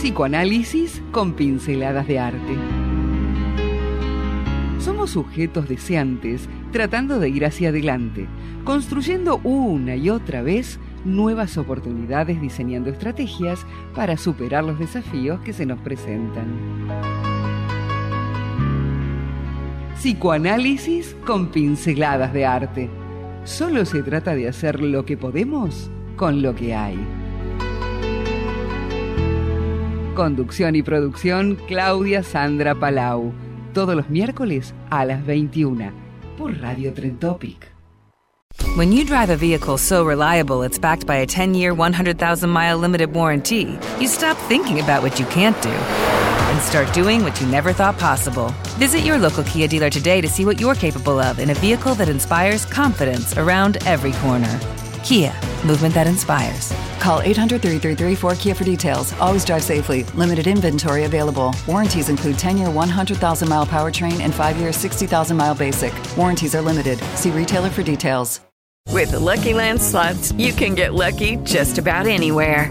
Psicoanálisis con pinceladas de arte. Somos sujetos deseantes tratando de ir hacia adelante, construyendo una y otra vez nuevas oportunidades, diseñando estrategias para superar los desafíos que se nos presentan. Psicoanálisis con pinceladas de arte. Solo se trata de hacer lo que podemos con lo que hay. Conducción y producción Claudia Sandra Palau. Todos los miércoles a las 21 por Radio Trentopic. When you drive a vehicle so reliable it's backed by a 10-year, 100,000-mile limited warranty, you stop thinking about what you can't do and start doing what you never thought possible. Visit your local Kia dealer today to see what you're capable of in a vehicle that inspires confidence around every corner. Kia, movement that inspires. Call 800 333 4KIA for details. Always drive safely. Limited inventory available. Warranties include 10 year 100,000 mile powertrain and 5 year 60,000 mile basic. Warranties are limited. See retailer for details. With the Lucky Land slots, you can get lucky just about anywhere.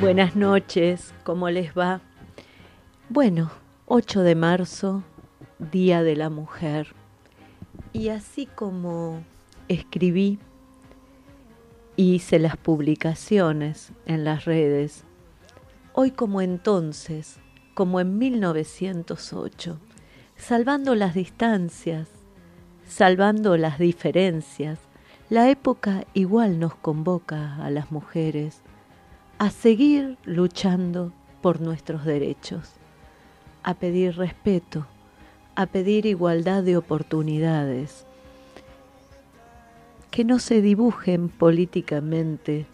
buenas noches, ¿cómo les va? Bueno, 8 de marzo, Día de la Mujer. Y así como escribí, hice las publicaciones en las redes, hoy como entonces, como en 1908, salvando las distancias, salvando las diferencias, la época igual nos convoca a las mujeres a seguir luchando por nuestros derechos, a pedir respeto, a pedir igualdad de oportunidades, que no se dibujen políticamente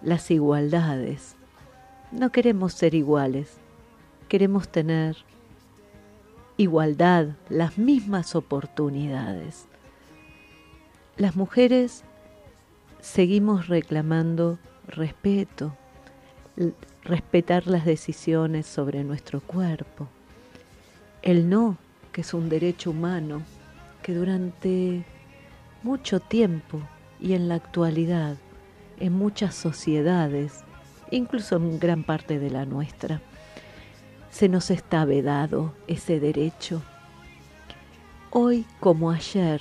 las igualdades. No queremos ser iguales, queremos tener igualdad, las mismas oportunidades. Las mujeres seguimos reclamando respeto, respetar las decisiones sobre nuestro cuerpo, el no, que es un derecho humano que durante mucho tiempo y en la actualidad, en muchas sociedades, incluso en gran parte de la nuestra, se nos está vedado ese derecho. Hoy como ayer,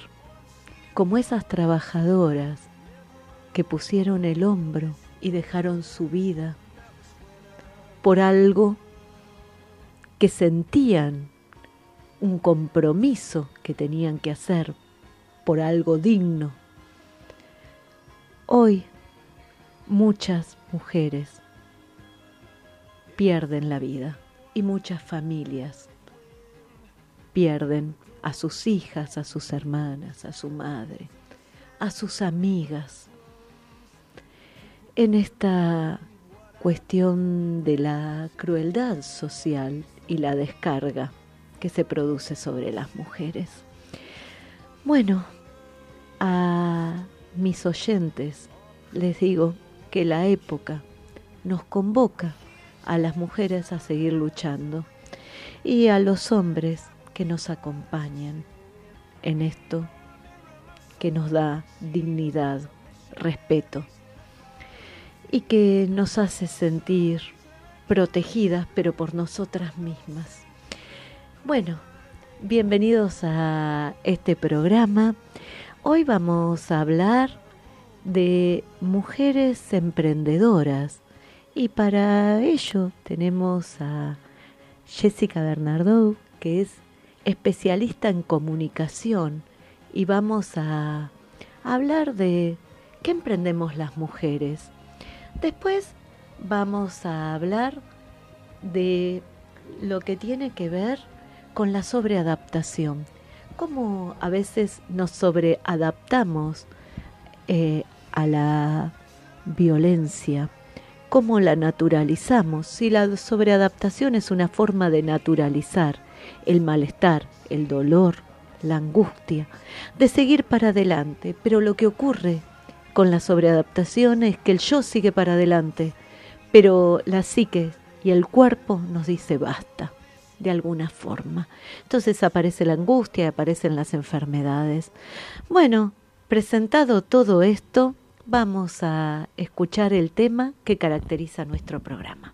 como esas trabajadoras que pusieron el hombro y dejaron su vida por algo que sentían un compromiso que tenían que hacer, por algo digno. Hoy muchas mujeres pierden la vida y muchas familias pierden a sus hijas, a sus hermanas, a su madre, a sus amigas. En esta cuestión de la crueldad social y la descarga que se produce sobre las mujeres. Bueno, a mis oyentes les digo que la época nos convoca a las mujeres a seguir luchando y a los hombres que nos acompañan en esto que nos da dignidad, respeto y que nos hace sentir protegidas, pero por nosotras mismas. Bueno, bienvenidos a este programa. Hoy vamos a hablar de mujeres emprendedoras Y para ello tenemos a Jessica Bernardo, que es especialista en comunicación, y vamos a hablar de qué emprendemos las mujeres. Después vamos a hablar de lo que tiene que ver con la sobreadaptación. Cómo a veces nos sobreadaptamos eh, a la violencia, cómo la naturalizamos. Si la sobreadaptación es una forma de naturalizar el malestar, el dolor, la angustia, de seguir para adelante, pero lo que ocurre con la sobreadaptación es que el yo sigue para adelante, pero la psique y el cuerpo nos dice basta, de alguna forma. Entonces aparece la angustia, aparecen las enfermedades. Bueno, presentado todo esto, vamos a escuchar el tema que caracteriza nuestro programa.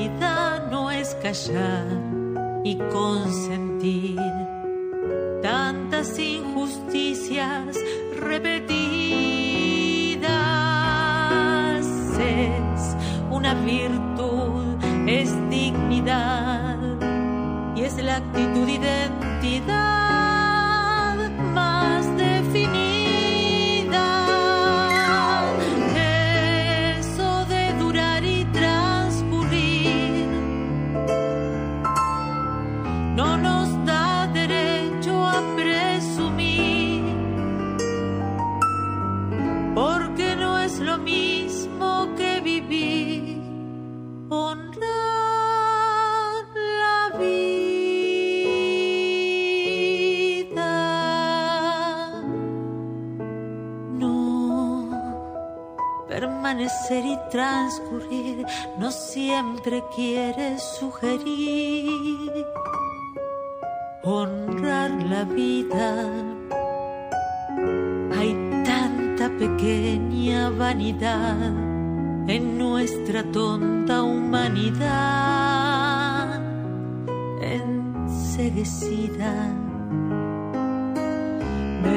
callar y y transcurrir no siempre quiere sugerir honrar la vida. Hay tanta pequeña vanidad en nuestra tonta humanidad enseguecida.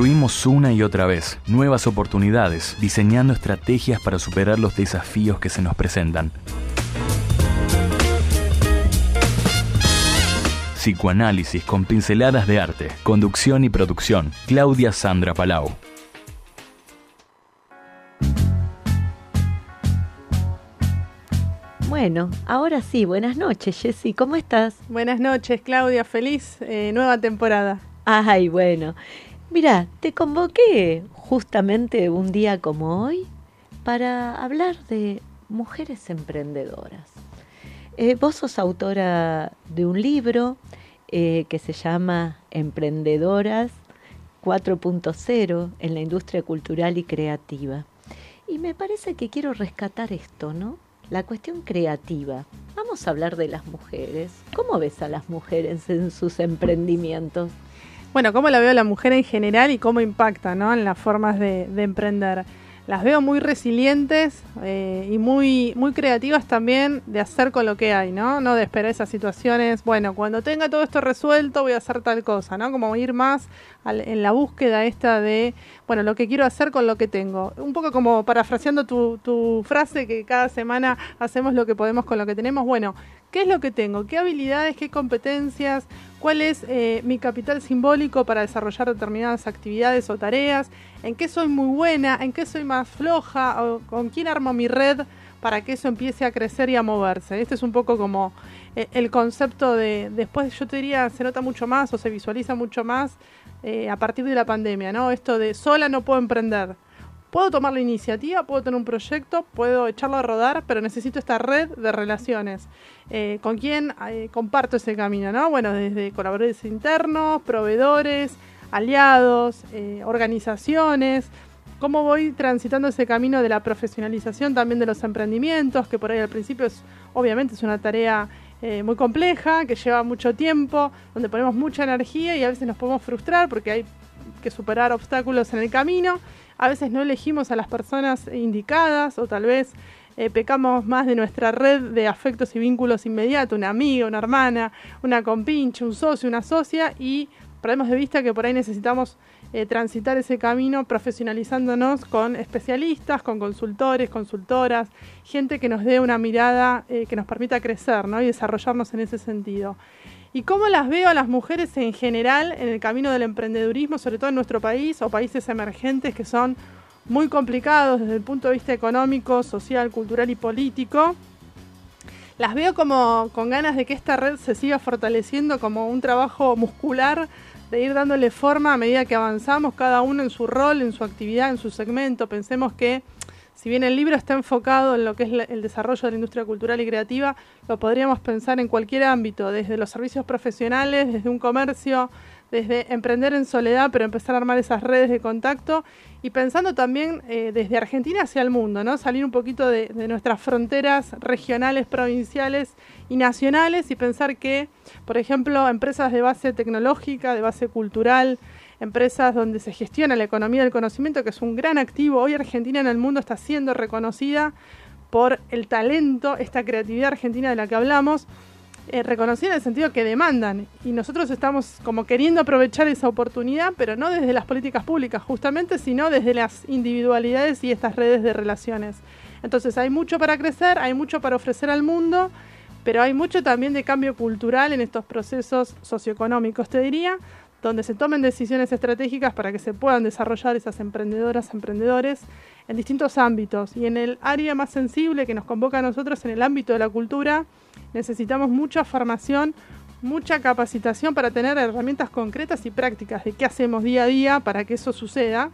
Construimos una y otra vez nuevas oportunidades, diseñando estrategias para superar los desafíos que se nos presentan. psicoanálisis con pinceladas de arte, conducción y producción, Claudia Sandra Palau. Bueno, ahora sí, buenas noches, Jessy, ¿cómo estás? Buenas noches, Claudia, feliz eh, nueva temporada. Ay, bueno. Mira, te convoqué justamente un día como hoy para hablar de mujeres emprendedoras. Eh, vos sos autora de un libro eh, que se llama Emprendedoras 4.0 en la industria cultural y creativa. Y me parece que quiero rescatar esto, ¿no? La cuestión creativa. Vamos a hablar de las mujeres. ¿Cómo ves a las mujeres en sus emprendimientos? Bueno, cómo la veo la mujer en general y cómo impacta ¿no? en las formas de, de emprender las veo muy resilientes eh, y muy, muy creativas también de hacer con lo que hay, ¿no? No de esperar esas situaciones, bueno, cuando tenga todo esto resuelto voy a hacer tal cosa, ¿no? Como ir más en la búsqueda esta de, bueno, lo que quiero hacer con lo que tengo. Un poco como parafraseando tu, tu frase que cada semana hacemos lo que podemos con lo que tenemos. Bueno, ¿qué es lo que tengo? ¿Qué habilidades, qué competencias? ¿Cuál es eh, mi capital simbólico para desarrollar determinadas actividades o tareas? ¿En qué soy muy buena? ¿En qué soy más floja? ¿O ¿Con quién armo mi red para que eso empiece a crecer y a moverse? Este es un poco como eh, el concepto de, después yo te diría, se nota mucho más o se visualiza mucho más eh, a partir de la pandemia, ¿no? Esto de sola no puedo emprender. Puedo tomar la iniciativa, puedo tener un proyecto, puedo echarlo a rodar, pero necesito esta red de relaciones. Eh, ¿Con quién eh, comparto ese camino? ¿no? Bueno, desde colaboradores internos, proveedores, aliados, organizaciones. ¿Cómo voy transitando ese camino de la profesionalización también de los emprendimientos? Que por ahí al principio es, obviamente, es una tarea eh, muy compleja, que lleva mucho tiempo, donde ponemos mucha energía y a veces nos podemos frustrar porque hay que superar obstáculos en el camino. A veces no elegimos a las personas indicadas o tal vez eh, pecamos más de nuestra red de afectos y vínculos inmediatos, una amiga, una hermana, una compinche, un socio, una socia y perdemos de vista que por ahí necesitamos eh, transitar ese camino profesionalizándonos con especialistas, con consultores, consultoras, gente que nos dé una mirada eh, que nos permita crecer ¿no? y desarrollarnos en ese sentido. ¿Y cómo las veo a las mujeres en general en el camino del emprendedurismo, sobre todo en nuestro país o países emergentes que son muy complicados desde el punto de vista económico, social, cultural y político? Las veo como con ganas de que esta red se siga fortaleciendo como un trabajo muscular de ir dándole forma a medida que avanzamos, cada uno en su rol, en su actividad, en su segmento. Pensemos que si bien el libro está enfocado en lo que es el desarrollo de la industria cultural y creativa, lo podríamos pensar en cualquier ámbito, desde los servicios profesionales, desde un comercio, desde emprender en soledad, pero empezar a armar esas redes de contacto y pensando también eh, desde Argentina hacia el mundo, ¿no? Salir un poquito de, de, nuestras fronteras regionales, provinciales y nacionales y pensar que, por ejemplo, empresas de base tecnológica, de base cultural, empresas donde se gestiona la economía del conocimiento, que es un gran activo. Hoy Argentina en el mundo está siendo reconocida por el talento, esta creatividad argentina de la que hablamos, eh, reconocida en el sentido que demandan. Y nosotros estamos como queriendo aprovechar esa oportunidad, pero no desde las políticas públicas justamente, sino desde las individualidades y estas redes de relaciones. Entonces hay mucho para crecer, hay mucho para ofrecer al mundo, pero hay mucho también de cambio cultural en estos procesos socioeconómicos, te diría, donde se tomen decisiones estratégicas para que se puedan desarrollar esas emprendedoras, emprendedores en distintos ámbitos. Y en el área más sensible que nos convoca a nosotros, en el ámbito de la cultura, necesitamos mucha formación, mucha capacitación para tener herramientas concretas y prácticas de qué hacemos día a día para que eso suceda.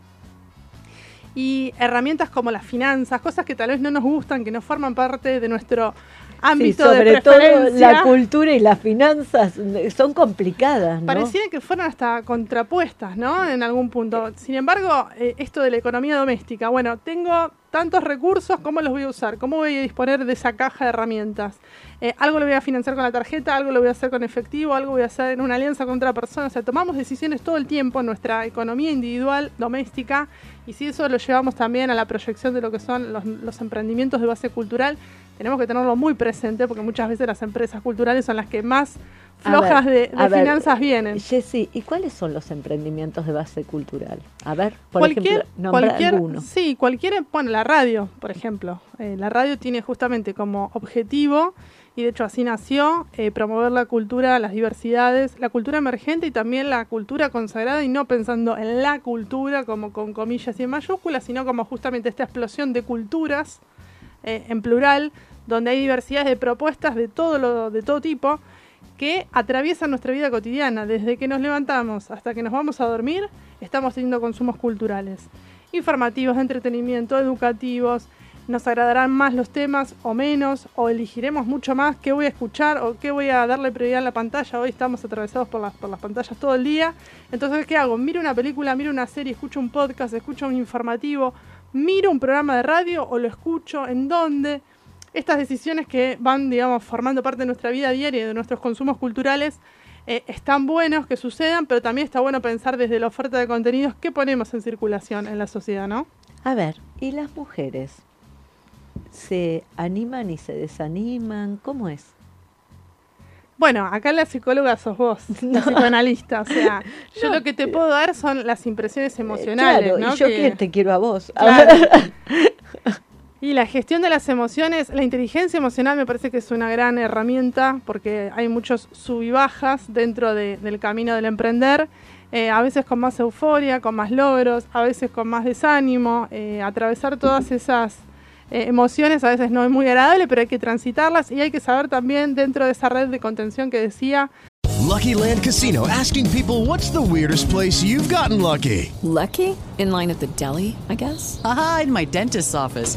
Y herramientas como las finanzas, cosas que tal vez no nos gustan, que no forman parte de nuestro ámbito sí, sobre de todo la cultura y las finanzas son complicadas. ¿no? Pareciera que fueran hasta contrapuestas, ¿no? En algún punto. Sin embargo, eh, esto de la economía doméstica, bueno, tengo tantos recursos, ¿cómo los voy a usar? ¿Cómo voy a disponer de esa caja de herramientas? Eh, algo lo voy a financiar con la tarjeta, algo lo voy a hacer con efectivo, algo voy a hacer en una alianza con otra persona. O sea, tomamos decisiones todo el tiempo en nuestra economía individual, doméstica, y si eso lo llevamos también a la proyección de lo que son los, los emprendimientos de base cultural, tenemos que tenerlo muy presente porque muchas veces las empresas culturales son las que más flojas ver, de, de finanzas ver, vienen. Jessy, ¿y cuáles son los emprendimientos de base cultural? A ver, por cualquier, ejemplo, cualquier, alguno. Sí, cualquier, bueno, la radio, por ejemplo. Eh, la radio tiene justamente como objetivo y de hecho así nació, eh, promover la cultura, las diversidades, la cultura emergente y también la cultura consagrada y no pensando en la cultura como con comillas y en mayúsculas, sino como justamente esta explosión de culturas eh, en plural, donde hay diversidades de propuestas de todo, lo, de todo tipo que atraviesan nuestra vida cotidiana. Desde que nos levantamos hasta que nos vamos a dormir, estamos teniendo consumos culturales, informativos, de entretenimiento, educativos, nos agradarán más los temas o menos, o elegiremos mucho más qué voy a escuchar o qué voy a darle prioridad en la pantalla. Hoy estamos atravesados por las, por las pantallas todo el día. Entonces, ¿qué hago? Miro una película, miro una serie, escucho un podcast, escucho un informativo, miro un programa de radio o lo escucho, en dónde. Estas decisiones que van, digamos, formando parte de nuestra vida diaria y de nuestros consumos culturales eh, están buenos que sucedan, pero también está bueno pensar desde la oferta de contenidos qué ponemos en circulación en la sociedad, ¿no? A ver, ¿y las mujeres? se animan y se desaniman? ¿Cómo es? Bueno, acá la psicóloga sos vos, la psicoanalista. O sea, yo lo que te puedo dar son las impresiones emocionales. Claro, y yo que... te quiero a vos. y la gestión de las emociones, la inteligencia emocional me parece que es una gran herramienta porque hay muchos sub y bajas dentro del camino del emprender. Eh, a veces con más euforia, con más logros, a veces con más desánimo. Eh, atravesar todas esas eh, emociones a veces no es muy agradable, pero hay que transitarlas y hay que saber también dentro de esa red de contención que decía. Lucky Land Casino asking people what's the weirdest place you've gotten lucky. Lucky? In line at the deli, I guess. Aha, in my dentist's office.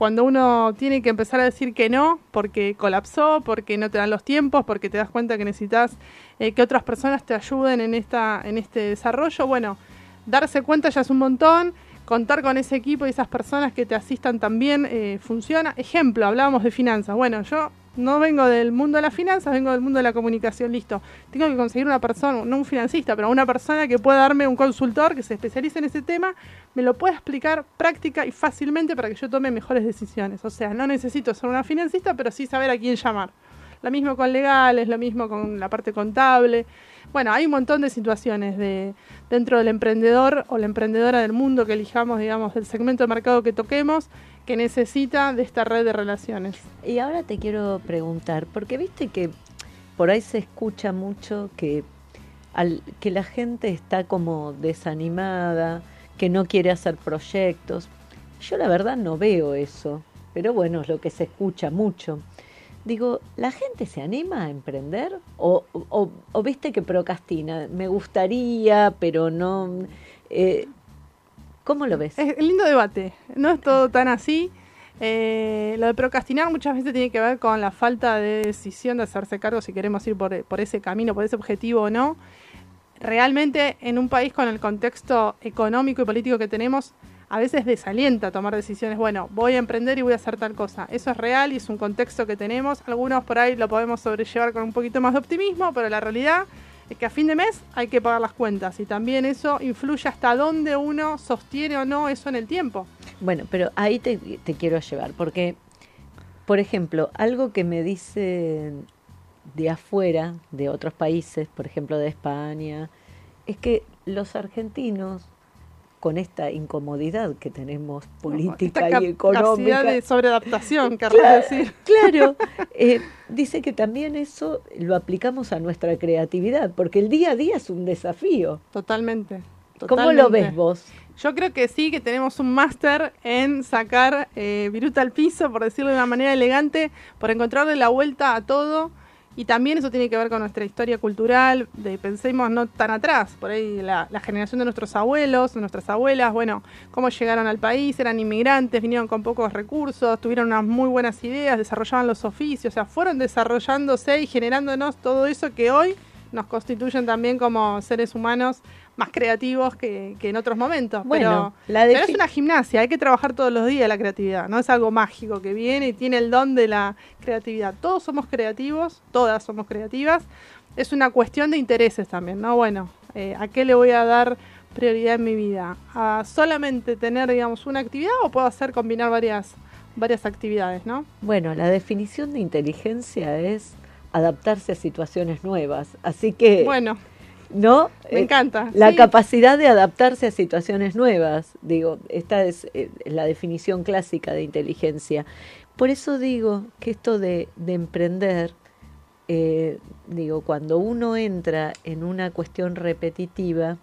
Cuando uno tiene que empezar a decir que no, porque colapsó, porque no te dan los tiempos, porque te das cuenta que necesitas eh, que otras personas te ayuden en, esta, en este desarrollo, bueno, darse cuenta ya es un montón contar con ese equipo y esas personas que te asistan también eh, funciona. Ejemplo, hablábamos de finanzas. Bueno, yo no vengo del mundo de las finanzas, vengo del mundo de la comunicación, listo. Tengo que conseguir una persona, no un financista, pero una persona que pueda darme un consultor que se especialice en ese tema, me lo pueda explicar práctica y fácilmente para que yo tome mejores decisiones. O sea, no necesito ser una financista, pero sí saber a quién llamar. Lo mismo con legales, lo mismo con la parte contable. Bueno, hay un montón de situaciones de, dentro del emprendedor o la emprendedora del mundo que elijamos, digamos, del segmento de mercado que toquemos, que necesita de esta red de relaciones. Y ahora te quiero preguntar, porque viste que por ahí se escucha mucho que, al, que la gente está como desanimada, que no quiere hacer proyectos. Yo la verdad no veo eso, pero bueno, es lo que se escucha mucho. Digo, ¿la gente se anima a emprender? ¿O, o, viste que procrastina? Me gustaría, pero no... Eh, ¿Cómo lo ves? Es lindo debate, no es todo tan así. Eh, lo de procrastinar muchas veces tiene que ver con la falta de decisión de hacerse cargo si queremos ir por, por ese camino, por ese objetivo o no. Realmente en un país con el contexto económico y político que tenemos, a veces desalienta tomar decisiones, bueno, voy a emprender y voy a hacer tal cosa. Eso es real y es un contexto que tenemos. Algunos por ahí lo podemos sobrellevar con un poquito más de optimismo, pero la realidad es que a fin de mes hay que pagar las cuentas y también eso influye hasta dónde uno sostiene o no eso en el tiempo. Bueno, pero ahí te, quiero llevar, porque, por ejemplo, algo que me dicen de afuera, de otros países, por ejemplo de España, es que los argentinos con esta incomodidad que tenemos política y económica. de sobreadaptación, claro, decir. Claro, eh, dice que también eso lo aplicamos a nuestra creatividad, porque el día a día es un desafío. Totalmente. ¿Cómo lo ves vos? Yo creo que sí, que tenemos un máster en sacar eh, viruta al piso, por decirlo de una manera elegante, por encontrarle la vuelta a todo y también eso tiene que ver con nuestra historia cultural, de pensemos no tan atrás, por ahí la, generación de nuestros abuelos, nuestras abuelas, bueno, cómo llegaron al país, eran inmigrantes, vinieron con pocos recursos, tuvieron unas muy buenas ideas, desarrollaban los oficios, o sea, fueron desarrollándose y generándonos todo eso que hoy nos constituyen también como seres humanos más creativos que, en otros momentos. Bueno, pero, la es una gimnasia, hay que trabajar todos los días la creatividad, no es algo mágico que viene y tiene el don de la creatividad. Todos somos creativos, todas somos creativas, es una cuestión de intereses también, ¿no? Bueno, eh, ¿a qué le voy a dar prioridad en mi vida? ¿A solamente tener, digamos, una actividad o puedo hacer combinar varias, varias actividades, ¿no? Bueno, la definición de inteligencia es adaptarse a situaciones nuevas. Así que. Bueno. ¿No? Me encanta. La sí. capacidad de adaptarse a situaciones nuevas. Digo, esta es eh, la definición clásica de inteligencia. Por eso digo que esto de, de emprender, eh, digo, cuando uno entra en una cuestión repetitiva,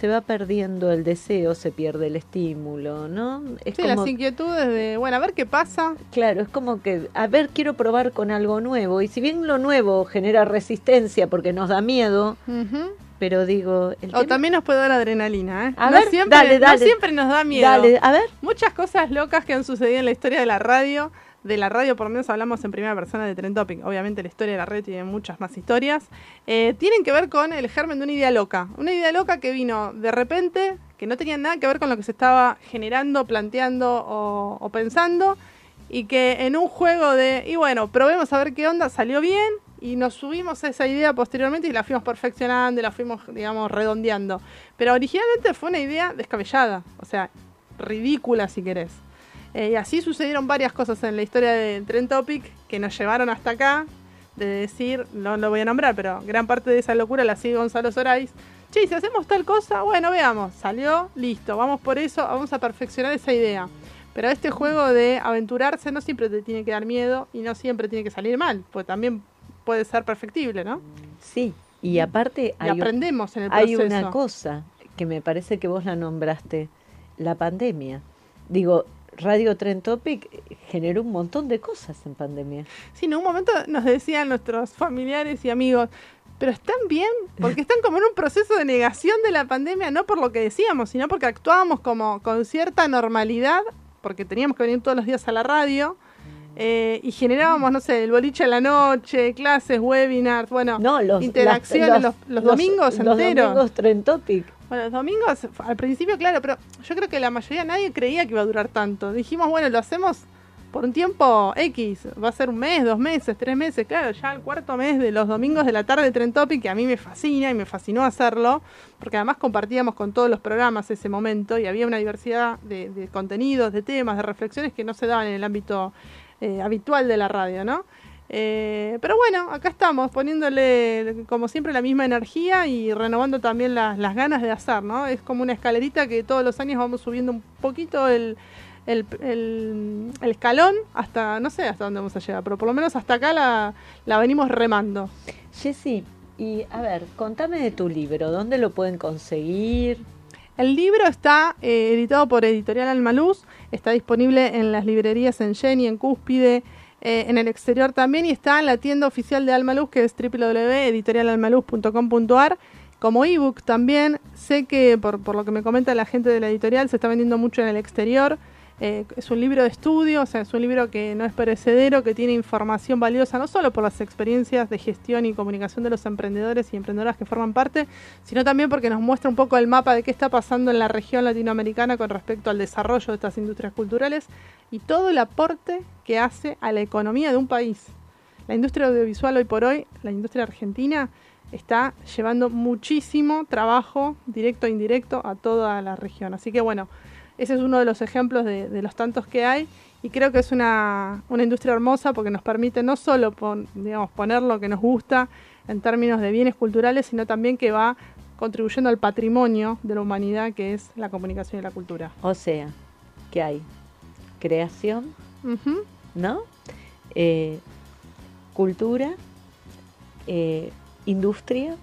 se va perdiendo el deseo, se pierde el estímulo, ¿no? Es sí, como, las inquietudes de, bueno, a ver qué pasa. Claro, es como que, a ver, quiero probar con algo nuevo. Y si bien lo nuevo genera resistencia porque nos da miedo, uh -huh. pero digo... El o tema... también nos puede dar adrenalina, ¿eh? A no ver, siempre, dale, dale. No siempre nos da miedo. Dale, a ver. Muchas cosas locas que han sucedido en la historia de la radio de la radio, por lo menos hablamos en primera persona de Trend Topic. Obviamente la historia de la radio tiene muchas más historias. Eh, tienen que ver con el germen de una idea loca. Una idea loca que vino de repente, que no tenía nada que ver con lo que se estaba generando, planteando o, o pensando. Y que en un juego de, y bueno, probemos a ver qué onda, salió bien. Y nos subimos a esa idea posteriormente y la fuimos perfeccionando, la fuimos, digamos, redondeando. Pero originalmente fue una idea descabellada, o sea, ridícula si querés. Eh, y así sucedieron varias cosas en la historia de Trend Topic que nos llevaron hasta acá, de decir, no lo voy a nombrar, pero gran parte de esa locura la sigue Gonzalo Sorais. Che, si hacemos tal cosa, bueno, veamos, salió, listo, vamos por eso, vamos a perfeccionar esa idea. Pero este juego de aventurarse no siempre te tiene que dar miedo y no siempre tiene que salir mal, pues también puede ser perfectible, ¿no? Sí, y aparte y aprendemos en el. Hay una cosa que me parece que vos la nombraste, la pandemia. Digo, Radio Trend Topic generó un montón de cosas en pandemia. Sí, en un momento nos decían nuestros familiares y amigos, pero están bien, porque están como en un proceso de negación de la pandemia, no por lo que decíamos, sino porque actuábamos como con cierta normalidad, porque teníamos que venir todos los días a la radio. Eh, y generábamos, no sé, el boliche a la noche, clases, webinars, bueno, no, los, interacciones los, los, los, domingos los enteros. domingos Trend Topic. Bueno, los domingos, al principio, claro, pero yo creo que la mayoría, nadie creía que iba a durar tanto. Dijimos, bueno, lo hacemos por un tiempo X, va a ser un mes, dos meses, tres meses, claro, ya el cuarto mes de los domingos de la tarde de Trend Topic, que a mí me fascina y me fascinó hacerlo, porque además compartíamos con todos los programas ese momento y había una diversidad de, de contenidos, de temas, de reflexiones que no se daban en el ámbito eh, habitual de la radio, ¿no? Eh, pero bueno, acá estamos poniéndole como siempre la misma energía y renovando también las, ganas de hacer, ¿no? Es como una escalerita que todos los años vamos subiendo un poquito el, escalón hasta, no sé hasta dónde vamos a llegar, pero por lo menos hasta acá la, la venimos remando. Jessy, y a ver, contame de tu libro, ¿dónde lo pueden conseguir? El libro está eh, editado por Editorial Almaluz, está disponible en las librerías en Jenny, en Cúspide, eh, en el exterior también y está en la tienda oficial de Almaluz que es www.editorialalmaluz.com.ar como ebook también. Sé que por, por lo que me comenta la gente de la editorial se está vendiendo mucho en el exterior. Eh, es un libro de estudio, o sea, es un libro que no es perecedero, que tiene información valiosa no solo por las experiencias de gestión y comunicación de los emprendedores y emprendedoras que forman parte, sino también porque nos muestra un poco el mapa de qué está pasando en la región latinoamericana con respecto al desarrollo de estas industrias culturales y todo el aporte que hace a la economía de un país. La industria audiovisual hoy por hoy, la industria argentina, está llevando muchísimo trabajo, directo e indirecto, a toda la región. Así que bueno, ese es uno de los ejemplos de, de, los tantos que hay y creo que es una, una industria hermosa porque nos permite no solo pon, digamos, poner lo que nos gusta en términos de bienes culturales, sino también que va contribuyendo al patrimonio de la humanidad que es la comunicación y la cultura. O sea, que hay creación, uh -huh. ¿no? Eh, cultura, eh, industria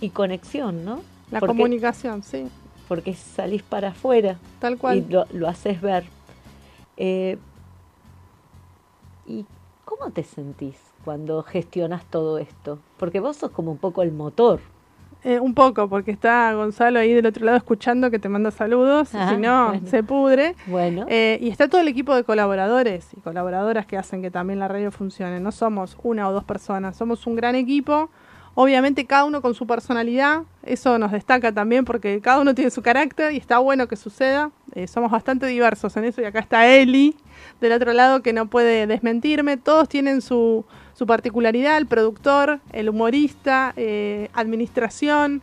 y conexión, ¿no? La porque, comunicación, sí porque salís para afuera Tal cual. y lo, lo haces ver. Eh, ¿Y cómo te sentís cuando gestionas todo esto? Porque vos sos como un poco el motor. Eh, un poco, porque está Gonzalo ahí del otro lado escuchando que te manda saludos, Ah, si no, bueno. se pudre. Bueno, Eh, y está todo el equipo de colaboradores y colaboradoras que hacen que también la radio funcione. No somos una o dos personas, somos un gran equipo. Obviamente cada uno con su personalidad, eso nos destaca también porque cada uno tiene su carácter y está bueno que suceda. eh, somos bastante diversos en eso y acá está Eli del otro lado que no puede desmentirme. Todos tienen su, su particularidad, el productor, el humorista, eh, administración,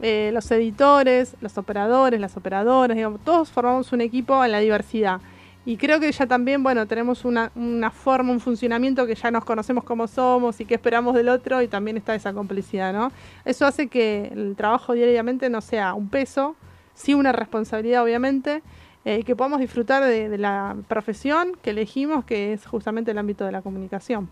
eh, los editores, los operadores, las operadoras, digamos, todos formamos un equipo en la diversidad. Y creo que ya también, bueno, tenemos una, una forma, un funcionamiento que ya nos conocemos como somos y que esperamos del otro y también está esa complicidad, ¿no? Eso hace que el trabajo diariamente no sea un peso, sí una responsabilidad obviamente, eh, que podamos disfrutar de la profesión que elegimos, que es justamente el ámbito de la comunicación.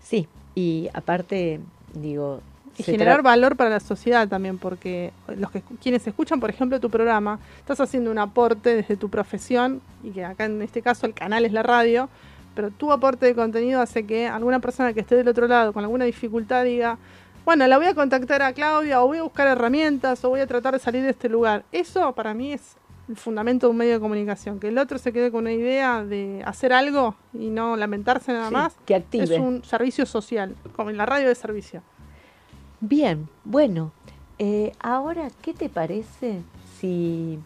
Sí, y aparte, digo, y se generar valor para la sociedad también, porque los que quienes escuchan, por ejemplo, tu programa, estás haciendo un aporte desde tu profesión y que acá en este caso el canal es la radio, pero tu aporte de contenido hace que alguna persona que esté del otro lado con alguna dificultad diga, bueno, la voy a contactar a Claudia o voy a buscar herramientas o voy a tratar de salir de este lugar. Eso para mí es el fundamento de un medio de comunicación, que el otro se quede con una idea de hacer algo y no lamentarse nada Sí, más. que active. Es un servicio social, como en la radio de servicio. Bien, bueno, eh, ahora, ¿qué te parece si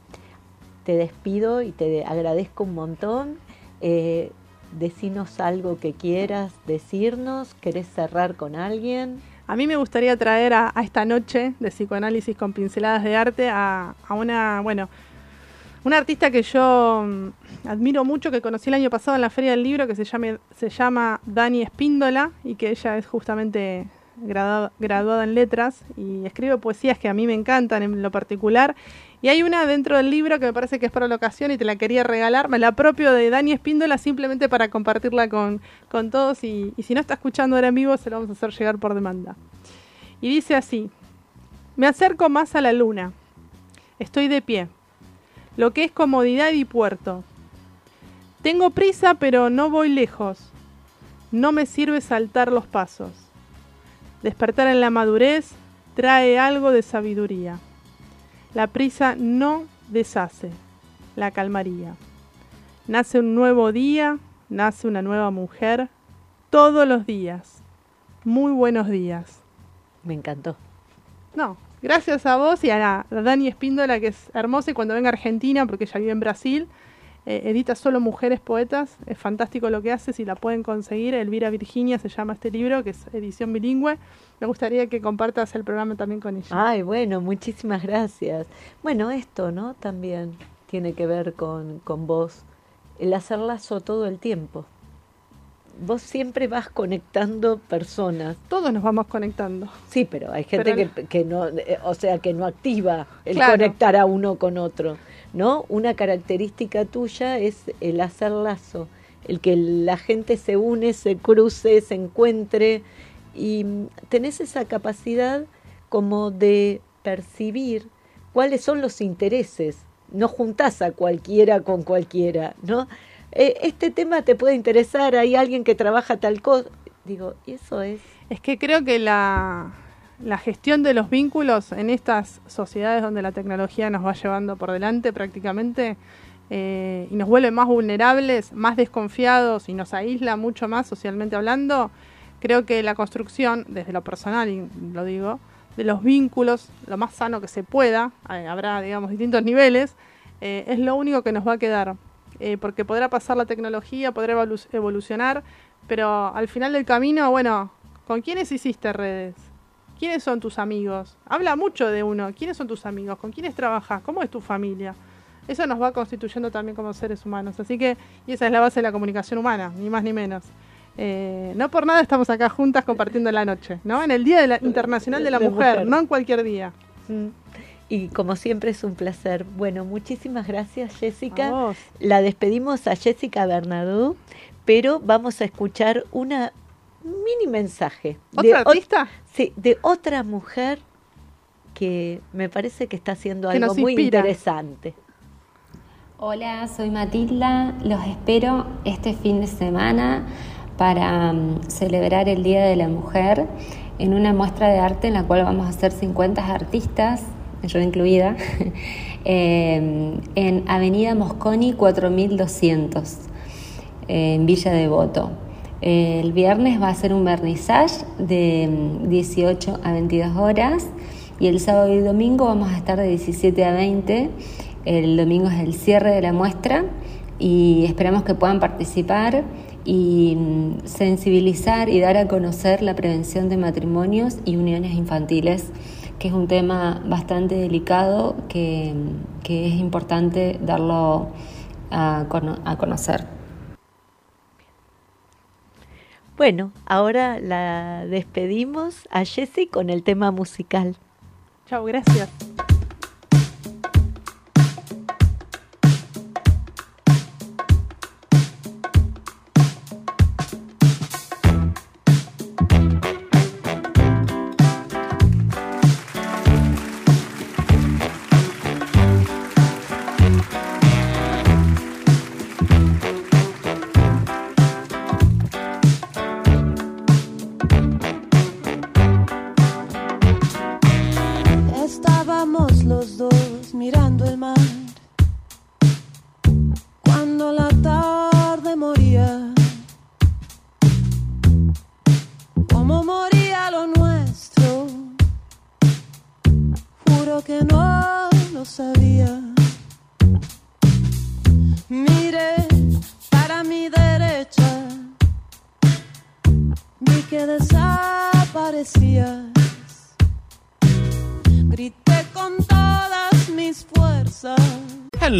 te despido y te agradezco un montón? Eh, decinos algo que quieras decirnos, ¿querés cerrar con alguien? A mí me gustaría traer a, esta noche de psicoanálisis con pinceladas de arte a, a una, bueno, una artista que yo mm, admiro mucho, que conocí el año pasado en la Feria del Libro, que se, llame, se llama Dani Espíndola y que ella es justamente graduada, en letras y escribe poesías que a mí me encantan en lo particular. Y hay una dentro del libro que me parece que es para la ocasión y te la quería regalar. Me la apropio de Dani Espíndola simplemente para compartirla con, con todos. Y, y si no está escuchando ahora en vivo, se lo vamos a hacer llegar por demanda. Y dice así: Me acerco más a la luna. Estoy de pie. Lo que es comodidad y puerto. Tengo prisa, pero no voy lejos. No me sirve saltar los pasos. Despertar en la madurez trae algo de sabiduría. La prisa no deshace, la calmaría. Nace un nuevo día, nace una nueva mujer, todos los días. Muy buenos días. Me encantó. No, gracias a vos y a, la, a Dani Espíndola, que es hermosa y cuando venga a Argentina, porque ella vive en Brasil, eh, edita solo mujeres poetas. Es fantástico lo que hace, si la pueden conseguir. Elvira Virginia se llama este libro, que es edición bilingüe. Me gustaría que compartas el programa también con ella. Ay, bueno, muchísimas gracias. Bueno, esto, ¿no? También tiene que ver con, con vos, el hacer lazo todo el tiempo. Vos siempre vas conectando personas. Todos nos vamos conectando. Sí, pero hay gente Pero- que, que no, eh, o sea, que no activa el Claro. conectar a uno con otro, ¿no? Una característica tuya es el hacer lazo, el que la gente se une, se cruce, se encuentre y mm, tenés esa capacidad como de percibir cuáles son los intereses. No juntás a cualquiera con cualquiera, ¿no? Eh, este tema te puede interesar, hay alguien que trabaja tal cosa. Digo, eso es Es que creo que la, la gestión de los vínculos en estas sociedades donde la tecnología nos va llevando por delante prácticamente eh, y nos vuelve más vulnerables, más desconfiados y nos aísla mucho más socialmente hablando, creo que la construcción, desde lo personal, lo digo, de los vínculos, lo más sano que se pueda, eh, habrá, digamos, distintos niveles, eh, es lo único que nos va a quedar. Porque podrá pasar la tecnología, podrá evolu- evolucionar, pero al final del camino, bueno, ¿con quiénes hiciste redes? ¿Quiénes son tus amigos? Habla mucho de uno. ¿Quiénes son tus amigos? ¿Con quiénes trabajas? ¿Cómo es tu familia? Eso nos va constituyendo también como seres humanos. Así que, y esa es la base de la comunicación humana, ni más ni menos. Eh, no por nada estamos acá juntas compartiendo la noche, ¿no? En el Día de la- Internacional de la De mujer, mujer. no en cualquier día. Mm. Y como siempre es un placer. Bueno, muchísimas gracias Jessica. La despedimos a Jessica Bernadou, pero vamos a escuchar una mini mensaje. ¿Otra ot- artista? Sí, de otra mujer que me parece que está haciendo Que algo muy interesante. Hola, soy Matilda. Los espero este fin de semana para mm, celebrar el Día de la Mujer en una muestra de arte en la cual vamos a hacer 50 artistas, yo incluida, eh, en Avenida Mosconi 4200, en Villa Devoto. El viernes va a ser un vernissage de mm, 18 a 22 horas y el sábado y domingo vamos a estar de 17 a 20 El domingo es el cierre de la muestra y esperamos que puedan participar y mm, sensibilizar y dar a conocer la prevención de matrimonios y uniones infantiles, que es un tema bastante delicado que, que es importante darlo a, a conocer. Bueno, ahora la despedimos a Jessie con el tema musical. Chao, gracias.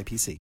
Y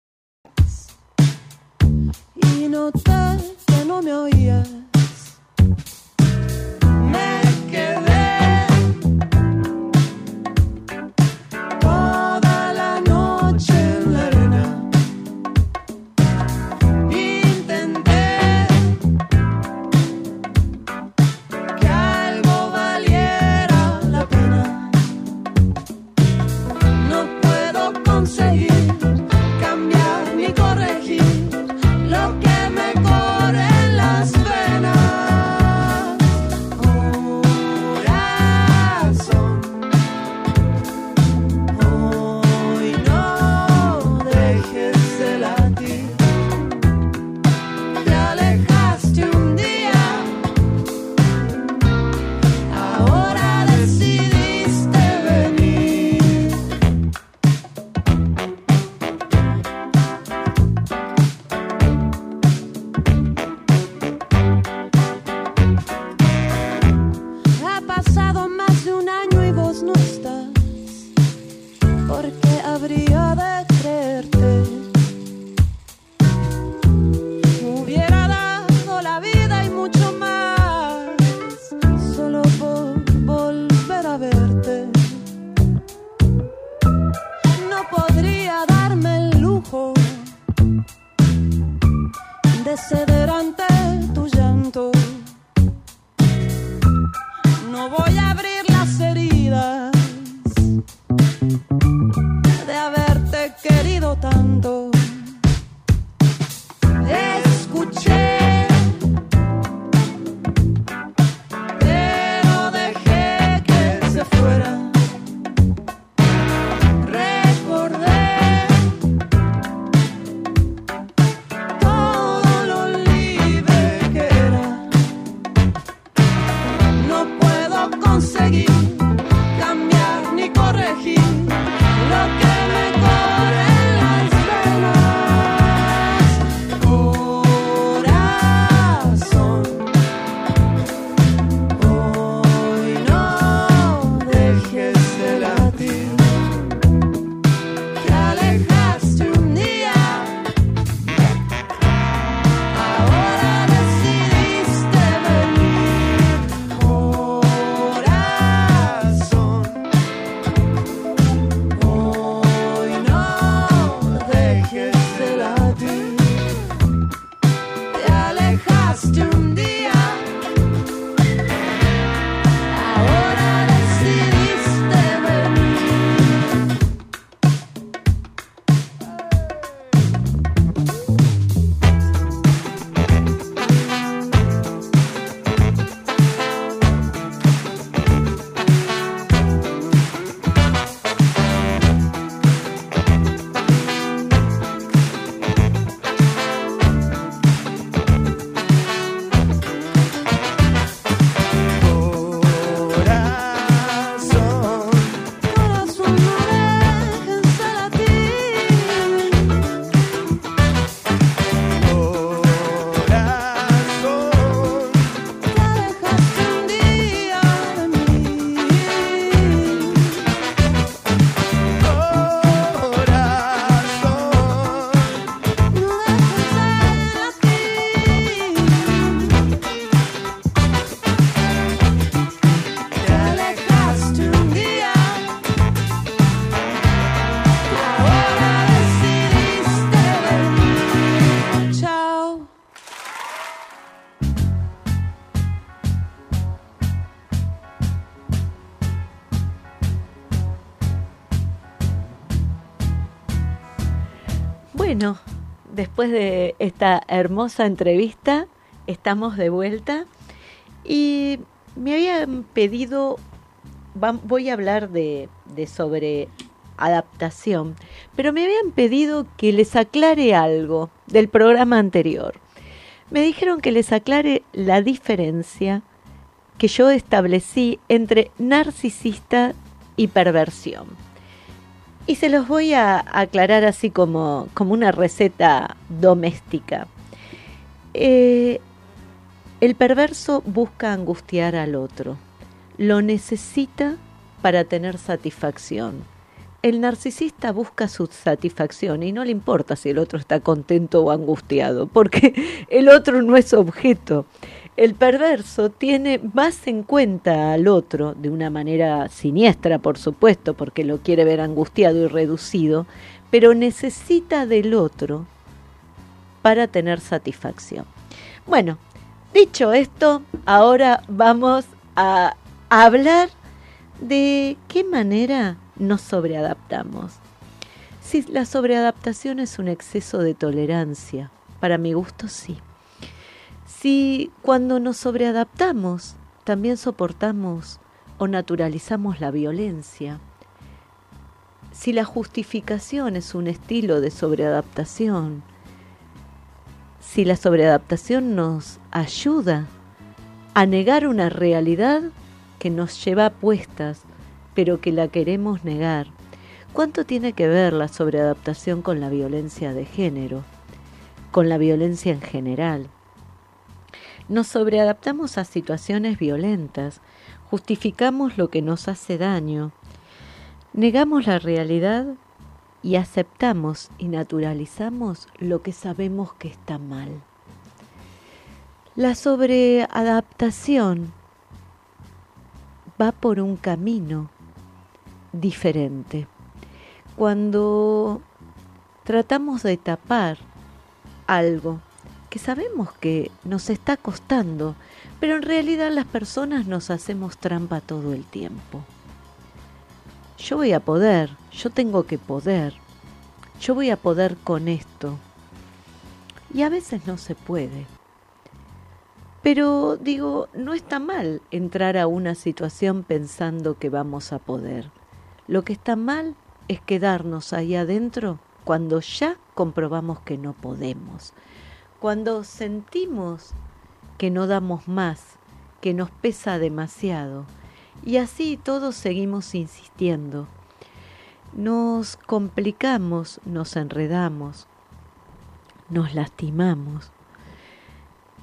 Después de esta hermosa entrevista, estamos de vuelta y me habían pedido, voy a hablar de, de sobre adaptación, pero me habían pedido que les aclare algo del programa anterior. Me dijeron que les aclare la diferencia que yo establecí entre narcisista y perversión. Y se los voy a aclarar así como, como una receta doméstica. Eh, el perverso busca angustiar al otro, lo necesita para tener satisfacción. El narcisista busca su satisfacción y no le importa si el otro está contento o angustiado, porque el otro no es objeto. El perverso tiene más en cuenta al otro, de una manera siniestra, por supuesto, porque lo quiere ver angustiado y reducido, pero necesita del otro para tener satisfacción. Bueno, dicho esto, ahora vamos a hablar de qué manera nos sobreadaptamos. Si la sobreadaptación es un exceso de tolerancia, para mi gusto sí. Si cuando nos sobreadaptamos también soportamos o naturalizamos la violencia, si la justificación es un estilo de sobreadaptación, si la sobreadaptación nos ayuda a negar una realidad que nos lleva a puestas, pero que la queremos negar, ¿cuánto tiene que ver la sobreadaptación con la violencia de género, con la violencia en general? Nos sobreadaptamos a situaciones violentas, justificamos lo que nos hace daño, negamos la realidad y aceptamos y naturalizamos lo que sabemos que está mal. La sobreadaptación va por un camino diferente. Cuando tratamos de tapar algo que sabemos que nos está costando, pero en realidad las personas nos hacemos trampa todo el tiempo. Yo voy a poder, yo tengo que poder, yo voy a poder con esto. Y a veces no se puede. Pero digo, no está mal entrar a una situación pensando que vamos a poder. Lo que está mal es quedarnos ahí adentro cuando ya comprobamos que no podemos. Cuando sentimos que no damos más, que nos pesa demasiado. Y así todos seguimos insistiendo. Nos complicamos, nos enredamos, nos lastimamos.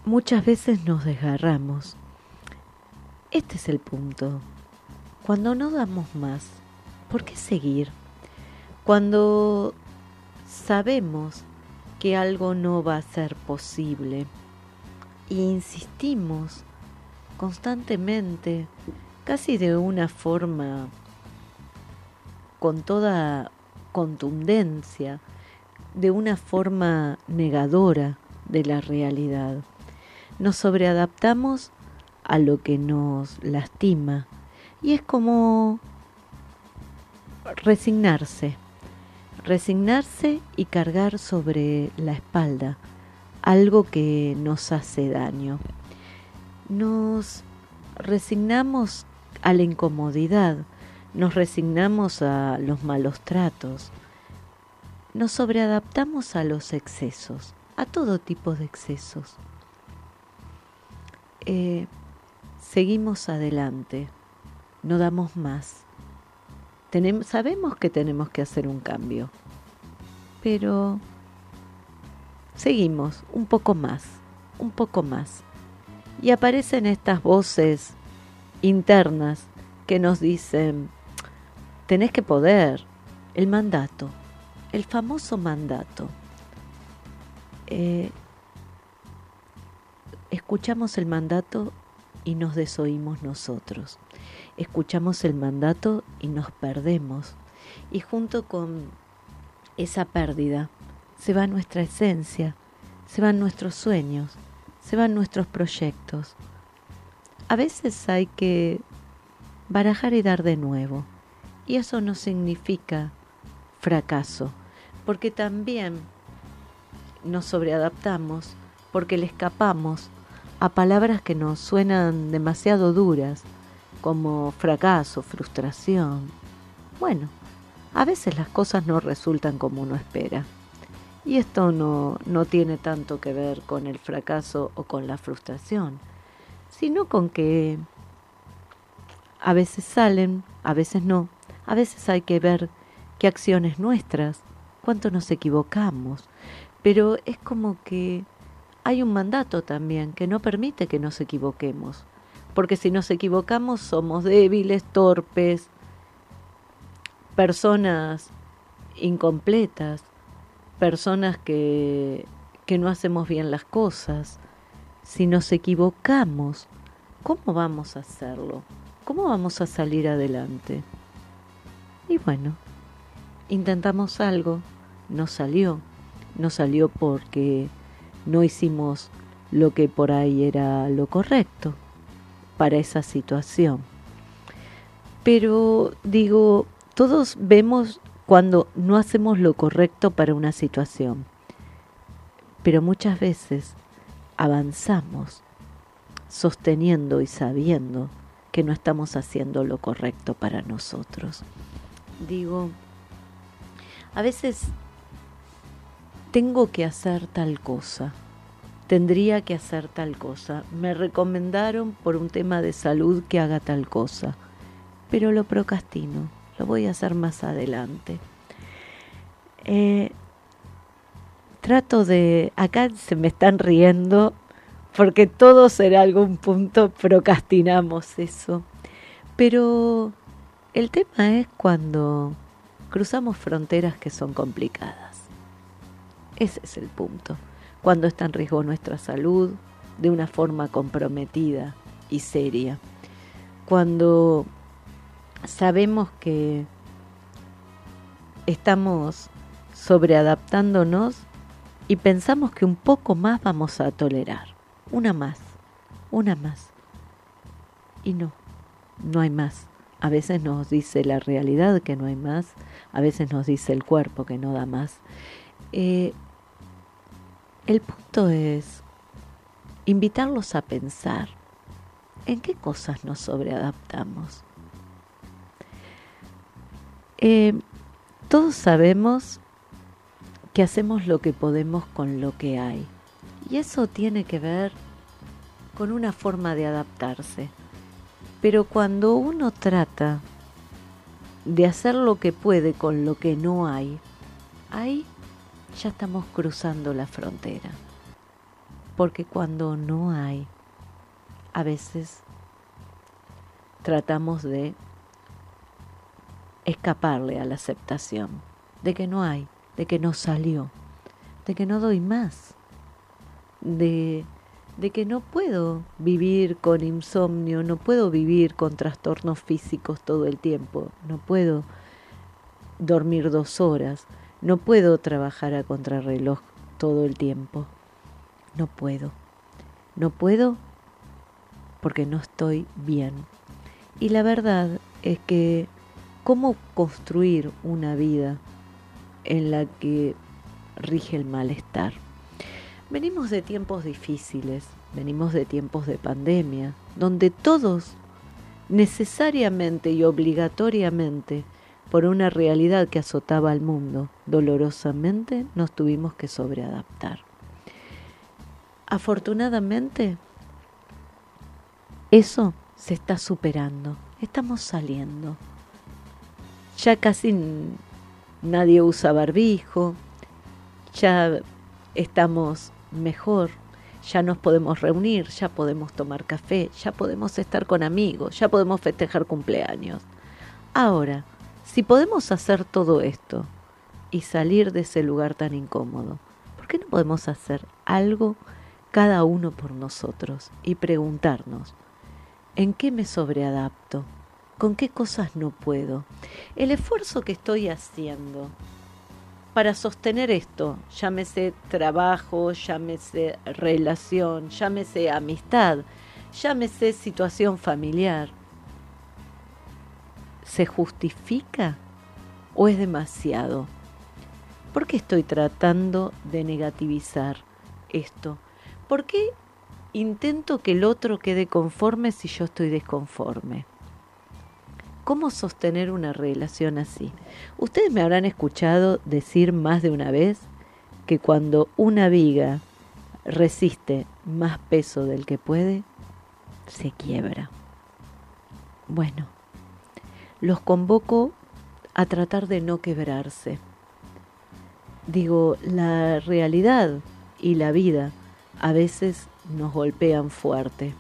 Muchas veces nos desgarramos. Este es el punto. Cuando no damos más, ¿por qué seguir? Cuando sabemos que algo no va a ser posible e insistimos constantemente, casi de una forma con toda contundencia, de una forma negadora de la realidad. Nos sobreadaptamos a lo que nos lastima. Y es como resignarse, resignarse y cargar sobre la espalda algo que nos hace daño. Nos resignamos a la incomodidad, nos resignamos a los malos tratos, nos sobreadaptamos a los excesos, a todo tipo de excesos. Eh, seguimos adelante, no damos más. Sabemos que tenemos que hacer un cambio, pero seguimos un poco más, un poco más. Y aparecen estas voces internas que nos dicen, tenés que poder, el mandato, el famoso mandato. Eh, escuchamos el mandato y nos desoímos nosotros. Escuchamos el mandato y nos perdemos. Y junto con esa pérdida se va nuestra esencia, se van nuestros sueños, se van nuestros proyectos. A veces hay que barajar y dar de nuevo. Y eso no significa fracaso, porque también nos sobreadaptamos, porque le escapamos a palabras que nos suenan demasiado duras, como fracaso, frustración. Bueno, a veces las cosas no resultan como uno espera. Y esto no, no tiene tanto que ver con el fracaso o con la frustración, sino con que a veces salen, a veces no, a veces hay que ver qué acciones nuestras, cuánto nos equivocamos, pero es como que hay un mandato también que no permite que nos equivoquemos, porque si nos equivocamos somos débiles, torpes, personas incompletas, personas que, que no hacemos bien las cosas. Si nos equivocamos, ¿cómo vamos a hacerlo? ¿Cómo vamos a salir adelante? Y bueno, intentamos algo, no salió, no salió porque no hicimos lo que por ahí era lo correcto para esa situación. Pero digo, todos vemos cuando no hacemos lo correcto para una situación, pero muchas veces avanzamos sosteniendo y sabiendo que no estamos haciendo lo correcto para nosotros. Digo, a veces tengo que hacer tal cosa, tendría que hacer tal cosa, me recomendaron por un tema de salud que haga tal cosa, pero lo procrastino lo voy a hacer más adelante. Eh, trato de, acá se me están riendo porque todos en algún punto procrastinamos eso. Pero el tema es cuando cruzamos fronteras que son complicadas. Ese es el punto. Cuando está en riesgo nuestra salud de una forma comprometida y seria. Cuando sabemos que estamos sobreadaptándonos y pensamos que un poco más vamos a tolerar. Una más, una más. Y no, no hay más. A veces nos dice la realidad que no hay más, a veces nos dice el cuerpo que no da más. Eh, el punto es invitarlos a pensar en qué cosas nos sobreadaptamos eh, todos sabemos que hacemos lo que podemos con lo que hay. Y eso tiene que ver con una forma de adaptarse. Pero cuando uno trata de hacer lo que puede con lo que no hay, ahí ya estamos cruzando la frontera. Porque cuando no hay, a veces tratamos de escaparle a la aceptación de que no hay, de que no salió, de que no doy más, de, de que no puedo vivir con insomnio, no puedo vivir con trastornos físicos todo el tiempo, no puedo dormir dos horas, no puedo trabajar a contrarreloj todo el tiempo, no puedo. No puedo porque no estoy bien. Y la verdad es que cómo construir una vida en la que rige el malestar. Venimos de tiempos difíciles, venimos de tiempos de pandemia, donde todos necesariamente y obligatoriamente, por una realidad que azotaba al mundo, dolorosamente nos tuvimos que sobreadaptar. Afortunadamente, eso se está superando, estamos saliendo. Ya casi nadie usa barbijo, ya estamos mejor, ya nos podemos reunir, ya podemos tomar café, ya podemos estar con amigos, ya podemos festejar cumpleaños. Ahora, si podemos hacer todo esto y salir de ese lugar tan incómodo, ¿por qué no podemos hacer algo cada uno por nosotros y preguntarnos, ¿en qué me sobreadapto? ¿Con qué cosas no puedo? El esfuerzo que estoy haciendo para sostener esto, llámese trabajo, llámese relación, llámese amistad, llámese situación familiar, ¿se justifica o es demasiado? ¿Por qué estoy tratando de negativizar esto? ¿Por qué intento que el otro quede conforme si yo estoy desconforme? ¿Cómo sostener una relación así? Ustedes me habrán escuchado decir más de una vez que cuando una viga resiste más peso del que puede, se quiebra. Bueno, los convoco a tratar de no quebrarse. Digo, la realidad y la vida a veces nos golpean fuerte,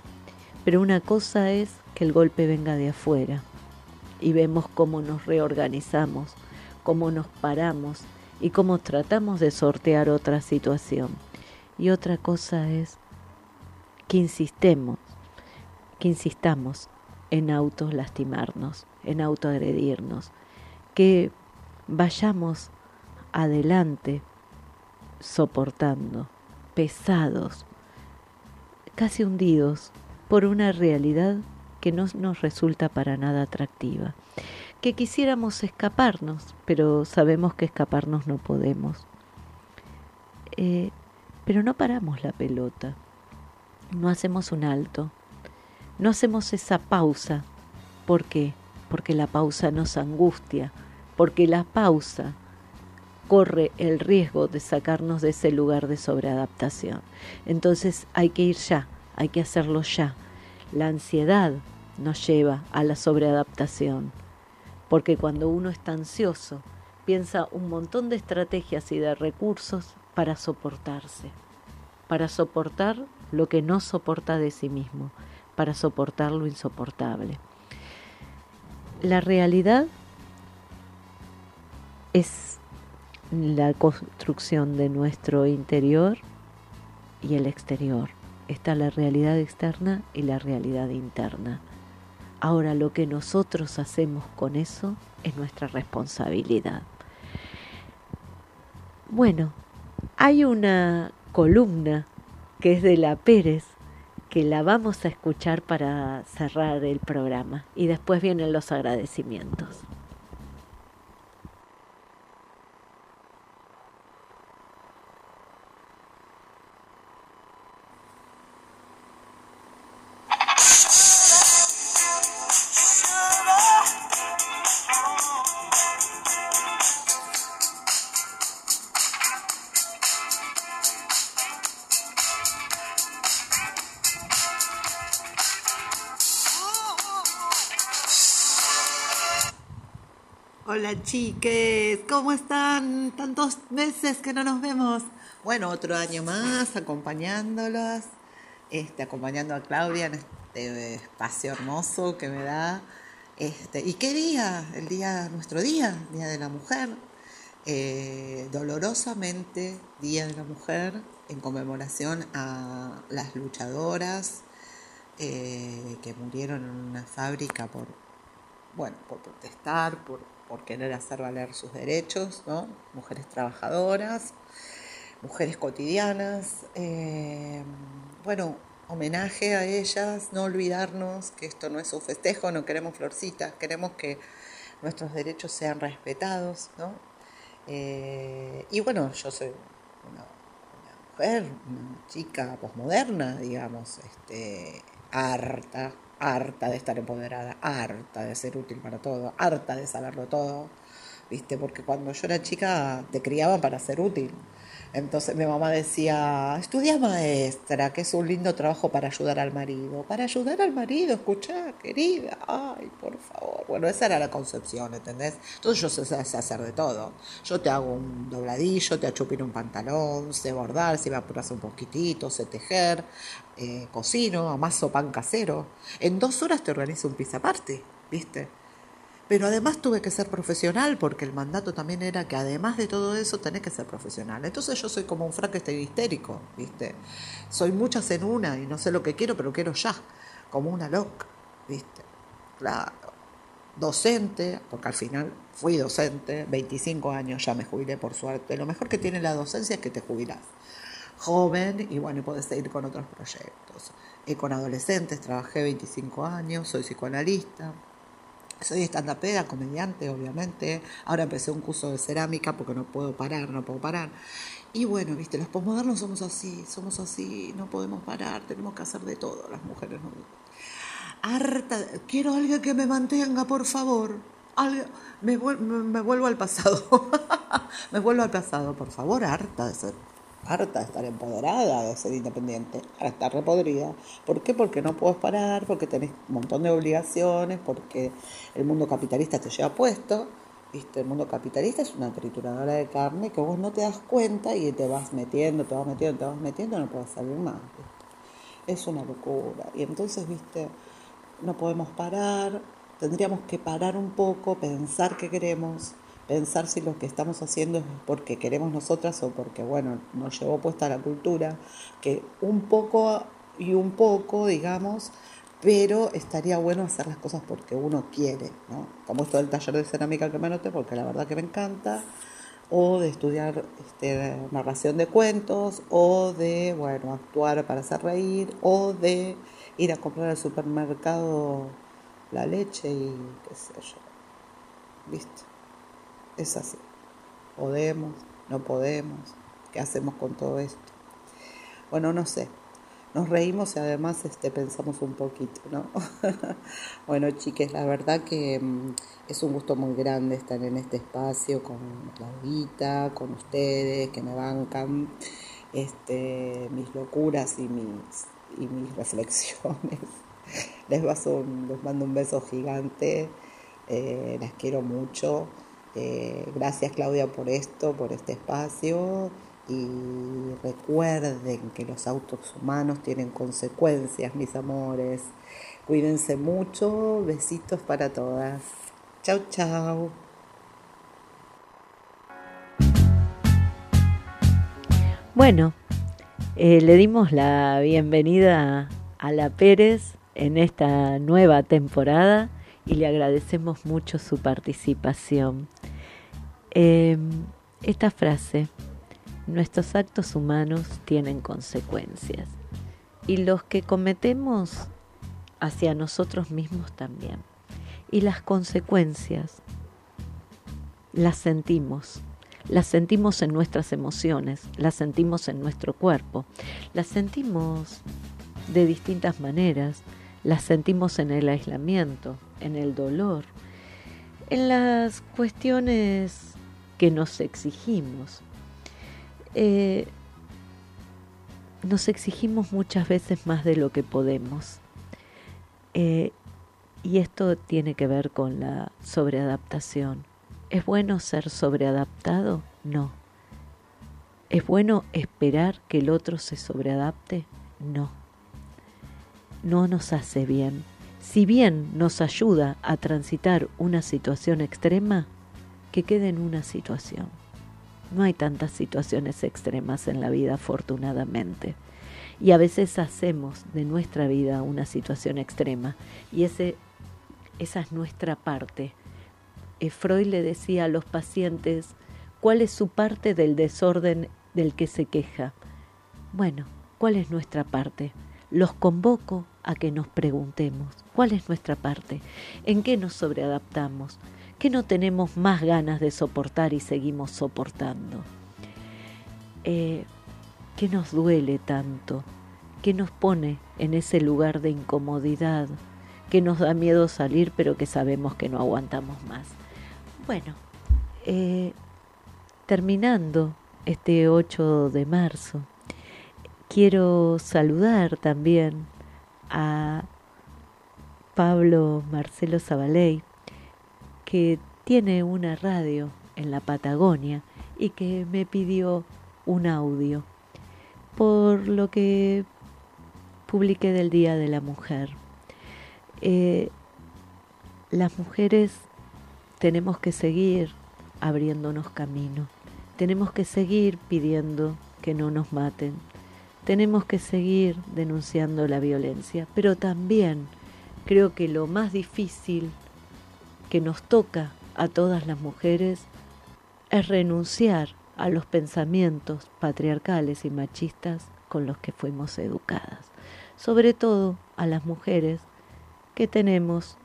pero una cosa es que el golpe venga de afuera y vemos cómo nos reorganizamos, cómo nos paramos y cómo tratamos de sortear otra situación. Y otra cosa es que insistemos, que insistamos en autos lastimarnos, en autoagredirnos, que vayamos adelante soportando, pesados, casi hundidos por una realidad que no nos resulta para nada atractiva, que quisiéramos escaparnos, pero sabemos que escaparnos no podemos. Eh, pero no paramos la pelota, no hacemos un alto, no hacemos esa pausa. ¿Por qué? Porque la pausa nos angustia, porque la pausa corre el riesgo de sacarnos de ese lugar de sobreadaptación. Entonces hay que ir ya, hay que hacerlo ya. La ansiedad nos lleva a la sobreadaptación, porque cuando uno está ansioso, piensa un montón de estrategias y de recursos para soportarse, para soportar lo que no soporta de sí mismo, para soportar lo insoportable. La realidad es la construcción de nuestro interior y el exterior. Está la realidad externa y la realidad interna. Ahora lo que nosotros hacemos con eso es nuestra responsabilidad. Bueno, hay una columna que es de la Pérez que la vamos a escuchar para cerrar el programa y después vienen los agradecimientos. Hola chiques, ¿cómo están? Tantos meses que no nos vemos. Bueno, otro año más acompañándolas, este, acompañando a Claudia en este espacio hermoso que me da. Este, ¿Y qué día? El día, nuestro día, Día de la Mujer. Eh, dolorosamente, Día de la Mujer, en conmemoración a las luchadoras eh, que murieron en una fábrica por, bueno, por protestar, por por querer hacer valer sus derechos, ¿no? mujeres trabajadoras, mujeres cotidianas. Eh, bueno, homenaje a ellas, no olvidarnos que esto no es un festejo, no queremos florcitas, queremos que nuestros derechos sean respetados, ¿no? Eh, y bueno, yo soy una, mujer, una chica posmoderna, digamos, este, harta, harta de estar empoderada, harta de ser útil para todo, harta de saberlo todo, ¿viste? Porque cuando yo era chica te criaban para ser útil. Entonces mi mamá decía, estudia maestra, que es un lindo trabajo para ayudar al marido. Para ayudar al marido, escuchá, querida, ay, por favor. Bueno, esa era la concepción, ¿entendés? Entonces yo sé, sé hacer de todo. Yo te hago un dobladillo, te achupino un pantalón, sé bordar, si me apuras un poquitito, sé tejer, eh, cocino, amaso pan casero. En dos horas te organizo un pizza party, ¿viste? Pero además tuve que ser profesional porque el mandato también era que además de todo eso tenés que ser profesional. Entonces yo soy como un Frankenstein histérico, ¿viste? Soy muchas en una y no sé lo que quiero, pero quiero ya, como una loca, ¿viste? Claro. Docente, porque al final fui docente, 25 años ya me jubilé por suerte. Lo mejor que tiene la docencia es que te jubilás. Joven y bueno, podés seguir con otros proyectos. Y con adolescentes trabajé 25 años, soy psicoanalista, soy estandapera, comediante, obviamente. Ahora empecé un curso de cerámica porque no puedo parar, no puedo parar. Y bueno, viste, los posmodernos somos así, somos así, no podemos parar, tenemos que hacer de todo, las mujeres no. Harta, quiero alguien que me mantenga, por favor. Me, me vuelvo al pasado. me vuelvo al pasado, por favor, harta de ser harta de estar empoderada, de ser independiente, harta estar repodrida. ¿Por qué? Porque no puedes parar, porque tenés un montón de obligaciones, porque el mundo capitalista te lleva puesto. ¿Viste? El mundo capitalista es una trituradora de carne que vos no te das cuenta y te vas metiendo, te vas metiendo, te vas metiendo no puedes salir más. Es una locura. Y entonces, viste, no podemos parar, tendríamos que parar un poco, pensar qué queremos, pensar si lo que estamos haciendo es porque queremos nosotras o porque, bueno, nos llevó puesta la cultura, que un poco y un poco, digamos, pero estaría bueno hacer las cosas porque uno quiere, ¿no? Como esto del taller de cerámica que me anoté, porque la verdad que me encanta, o de estudiar este, narración de cuentos, o de, bueno, actuar para hacer reír, o de ir a comprar al supermercado la leche y qué sé yo, ¿viste? Es así. Podemos, no podemos, ¿qué hacemos con todo esto? Bueno, no sé. Nos reímos y además este, pensamos un poquito, ¿no? bueno, chiques, la verdad que mm, es un gusto muy grande estar en este espacio con Claudita, con ustedes que me bancan este, mis locuras y mis, y mis reflexiones. Les, mando un beso gigante, eh, las quiero mucho. Eh, gracias Claudia por esto, por este espacio y recuerden que los autos humanos tienen consecuencias, mis amores. Cuídense mucho, besitos para todas. Chau, chau. Bueno, eh, le dimos la bienvenida a la Pérez en esta nueva temporada y le agradecemos mucho su participación. Eh, esta frase, nuestros actos humanos tienen consecuencias y los que cometemos hacia nosotros mismos también. Y las consecuencias las sentimos, las sentimos en nuestras emociones, las sentimos en nuestro cuerpo, las sentimos de distintas maneras, las sentimos en el aislamiento, en el dolor, en las cuestiones que nos exigimos. Eh, nos exigimos muchas veces más de lo que podemos. Eh, y esto tiene que ver con la sobreadaptación. ¿Es bueno ser sobreadaptado? No. ¿Es bueno esperar que el otro se sobreadapte? No. No nos hace bien. Si bien nos ayuda a transitar una situación extrema, que quede en una situación. No hay tantas situaciones extremas en la vida, afortunadamente. Y a veces hacemos de nuestra vida una situación extrema y ese, esa es nuestra parte. Eh, Freud le decía a los pacientes, ¿cuál es su parte del desorden del que se queja? Bueno, ¿cuál es nuestra parte? los convoco a que nos preguntemos cuál es nuestra parte, en qué nos sobreadaptamos, qué no tenemos más ganas de soportar y seguimos soportando, eh, qué nos duele tanto, qué nos pone en ese lugar de incomodidad, que nos da miedo salir pero que sabemos que no aguantamos más. Bueno, eh, terminando este 8 de marzo, quiero saludar también a Pablo Marcelo Zabaley, que tiene una radio en la Patagonia y que me pidió un audio por lo que publiqué del Día de la Mujer. Eh, las mujeres tenemos que seguir abriéndonos camino, tenemos que seguir pidiendo que no nos maten, tenemos que seguir denunciando la violencia, pero también creo que lo más difícil que nos toca a todas las mujeres es renunciar a los pensamientos patriarcales y machistas con los que fuimos educadas, sobre todo a las mujeres que tenemos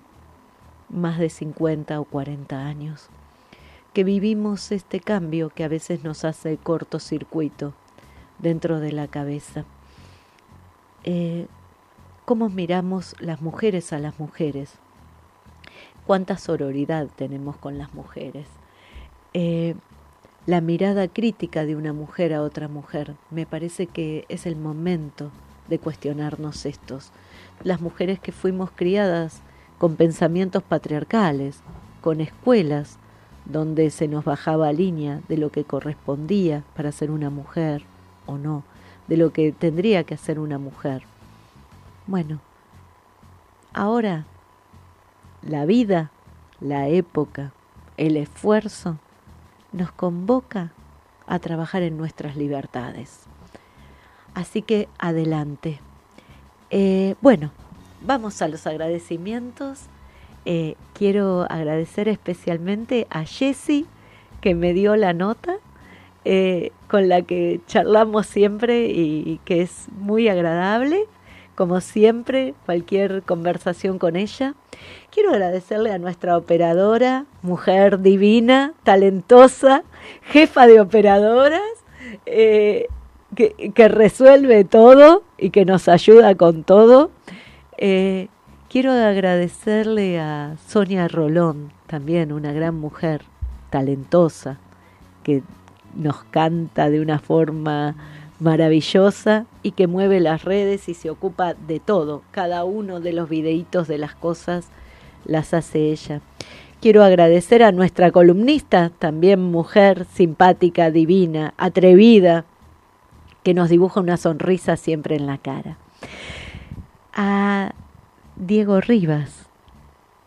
más de 50 o 40 años, que vivimos este cambio que a veces nos hace cortocircuito dentro de la cabeza. Eh, ¿Cómo miramos las mujeres a las mujeres? ¿Cuánta sororidad tenemos con las mujeres? Eh, la mirada crítica de una mujer a otra mujer, me parece que es el momento de cuestionarnos estos. Las mujeres que fuimos criadas con pensamientos patriarcales, con escuelas donde se nos bajaba línea de lo que correspondía para ser una mujer, o no, de lo que tendría que hacer una mujer. Bueno, ahora la vida, la época, el esfuerzo nos convoca a trabajar en nuestras libertades. Así que adelante. Eh, bueno, vamos a los agradecimientos. Eh, quiero agradecer especialmente a Jessie que me dio la nota eh, con la que charlamos siempre y que es muy agradable. Como siempre, cualquier conversación con ella. Quiero agradecerle a nuestra operadora, mujer divina, talentosa, jefa de operadoras, eh, que, que, resuelve todo y que nos ayuda con todo. Eh, quiero agradecerle a Sonia Rolón, también una gran mujer talentosa, que nos canta de una forma maravillosa y que mueve las redes y se ocupa de todo. Cada uno de los videitos de las cosas las hace ella. Quiero agradecer a nuestra columnista, también mujer simpática, divina, atrevida, que nos dibuja una sonrisa siempre en la cara. A Diego Rivas,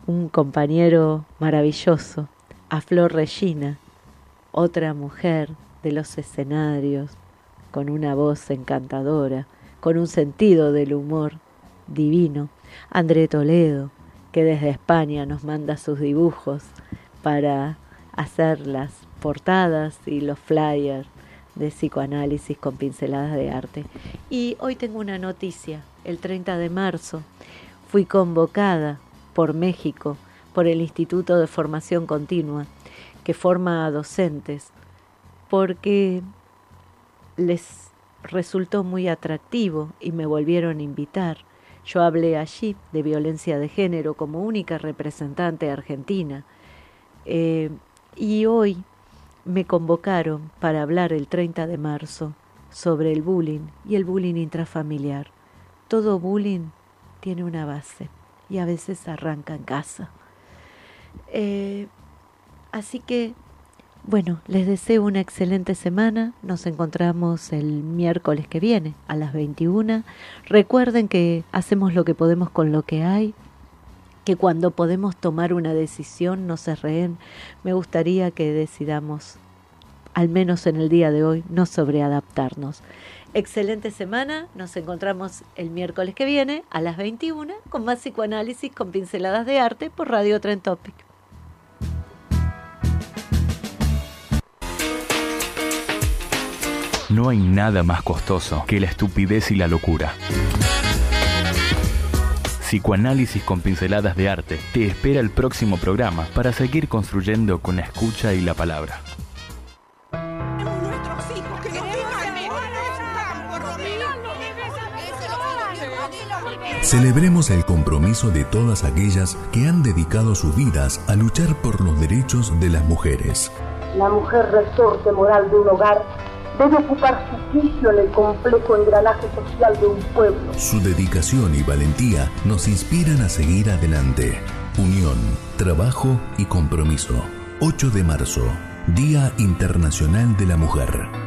un compañero maravilloso. A Flor Regina, otra mujer de los escenarios, con una voz encantadora, con un sentido del humor divino. André Toledo, que desde España nos manda sus dibujos para hacer las portadas y los flyers de psicoanálisis con pinceladas de arte. Y hoy tengo una noticia. El 30 de marzo fui convocada por México, por el Instituto de Formación Continua, que forma a docentes, porque les resultó muy atractivo y me volvieron a invitar. Yo hablé allí de violencia de género como única representante argentina. Eh, y hoy me convocaron para hablar el 30 de marzo sobre el bullying y el bullying intrafamiliar. Todo bullying tiene una base y a veces arranca en casa. Eh, así que, bueno, les deseo una excelente semana. Nos encontramos el miércoles que viene a las 21. Recuerden que hacemos lo que podemos con lo que hay que cuando podemos tomar una decisión no se reen. Me gustaría que decidamos, al menos en el día de hoy, no sobreadaptarnos. Excelente semana, nos encontramos el miércoles que viene a las 21 con más psicoanálisis con pinceladas de arte por Radio Trend Topic. No hay nada más costoso que la estupidez y la locura. Psicoanálisis con pinceladas de arte. Te espera el próximo programa para seguir construyendo con la escucha y la palabra. Celebremos el compromiso de todas aquellas que han dedicado sus vidas a luchar por los derechos de las mujeres. La mujer resorte moral de un hogar debe ocupar su sitio en el complejo engranaje social de un pueblo. Su dedicación y valentía nos inspiran a seguir adelante. Unión, trabajo y compromiso. 8 de marzo, Día Internacional de la Mujer.